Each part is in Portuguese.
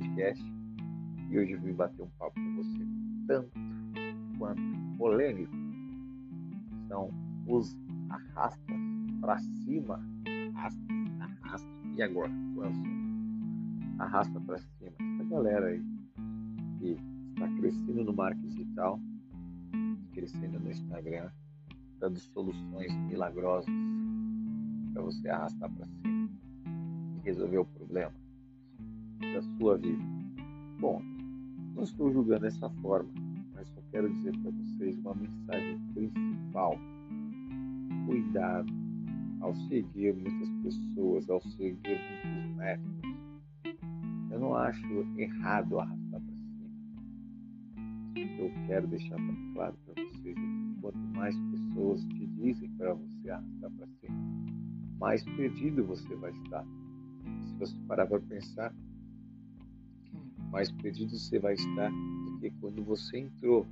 podcast e hoje vim bater um papo com você tanto quanto polêmico. São os arrastas para cima, arrasta, arrasta, e agora? É? Arrasta para cima. Essa galera aí que está crescendo no marketing digital, crescendo no Instagram, dando soluções milagrosas para você arrastar para cima e resolver o problema da sua vida. Bom, não estou julgando dessa forma, mas só quero dizer para vocês uma mensagem principal. Cuidado ao seguir muitas pessoas, ao seguir muitos métodos. Eu não acho errado arrastar para cima. O que eu quero deixar claro para vocês é que quanto mais pessoas te dizem para você arrastar para cima, mais perdido você vai estar. Se você parar para pensar, mais perdido você vai estar do que quando você entrou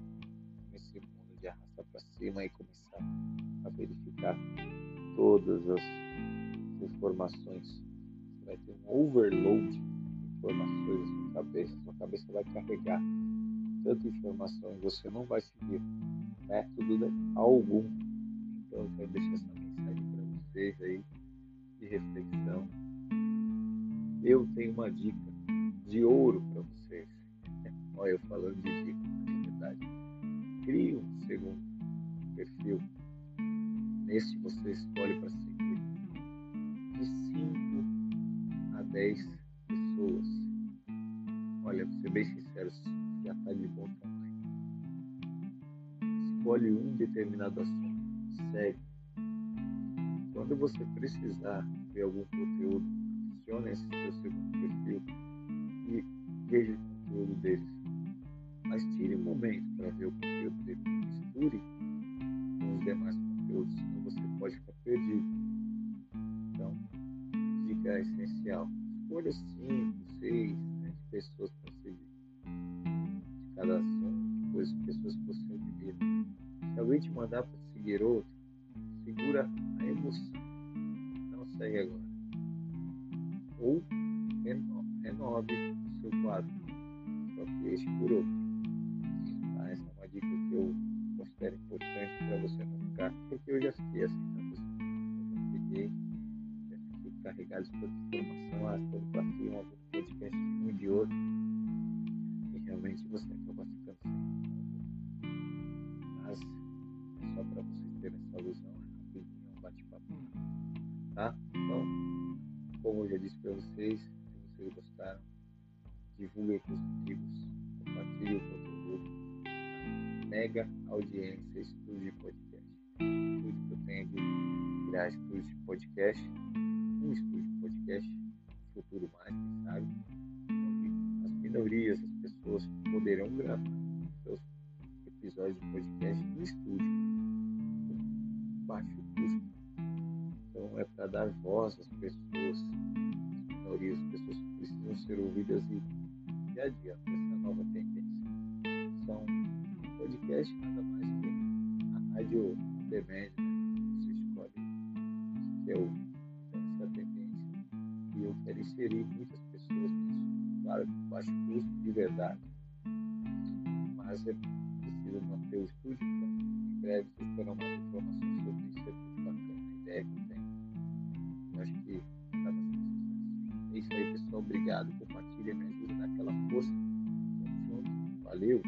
nesse mundo de arrastar para cima e começar a verificar todas as informações. Você vai ter um overload de informações na sua cabeça. Sua cabeça vai carregar tanta informação e você não vai seguir método algum. Então eu quero deixar essa mensagem para vocês aí de reflexão. Eu tenho uma dica de ouro para vocês. Olha, eu falando de dica, na verdade. Crie um segundo perfil. Neste você escolhe para seguir de 5 a 10 pessoas. Olha, vou ser bem sincero, já está de bom tamanho. Escolhe um determinado assunto, segue. Quando você precisar ver algum conteúdo, adicione esse seu segundo perfil veja o conteúdo deles. Mas tire um momento para ver o conteúdo deles. Misture com os demais conteúdos, senão você pode ficar perdido. Então, dica essencial. Escolha 5, 6 né, pessoas para seguir. De cada assunto, coisas, pessoas que você admira. Se alguém te mandar para seguir outro, segura a emoção. Não segue agora. Ou renove o seu quadro. Só que este por outro. Tá? Essa é uma dica que eu considero importante para você não ficar, porque eu já fiquei assim, tá? Eu já peguei, já fiquei carregado de toda informação, ah, todo cima, algum podcast de um de outro. E realmente você acaba ficando sem Mas é só para vocês terem essa visão, é rapidinho, um bate-papo. Tá? Então, como eu já disse para vocês, se vocês gostaram, divulguem com os amigos, compartilhem o conteúdo. Mega audiência Estúdio Podcast. Tudo que eu tenho de estúdio de podcast, um estúdio de podcast, futuro mais, quem sabe, onde as minorias, as pessoas poderão gravar seus episódios de podcast no estúdio, com baixo custo. Então é para dar voz às pessoas, às minorias, as pessoas que precisam ser ouvidas e dia a dia essa nova tendência. São podcast nada mais que a rádio on né? Você escolhe o que. Então, essa é tendência. E eu quero inserir muitas pessoas nisso. Claro, com baixo custo, de verdade. Mas é preciso manter o estúdio, então em breve vocês terão mais Compartilha, me ajuda, dá aquela força. Tamo junto. Valeu.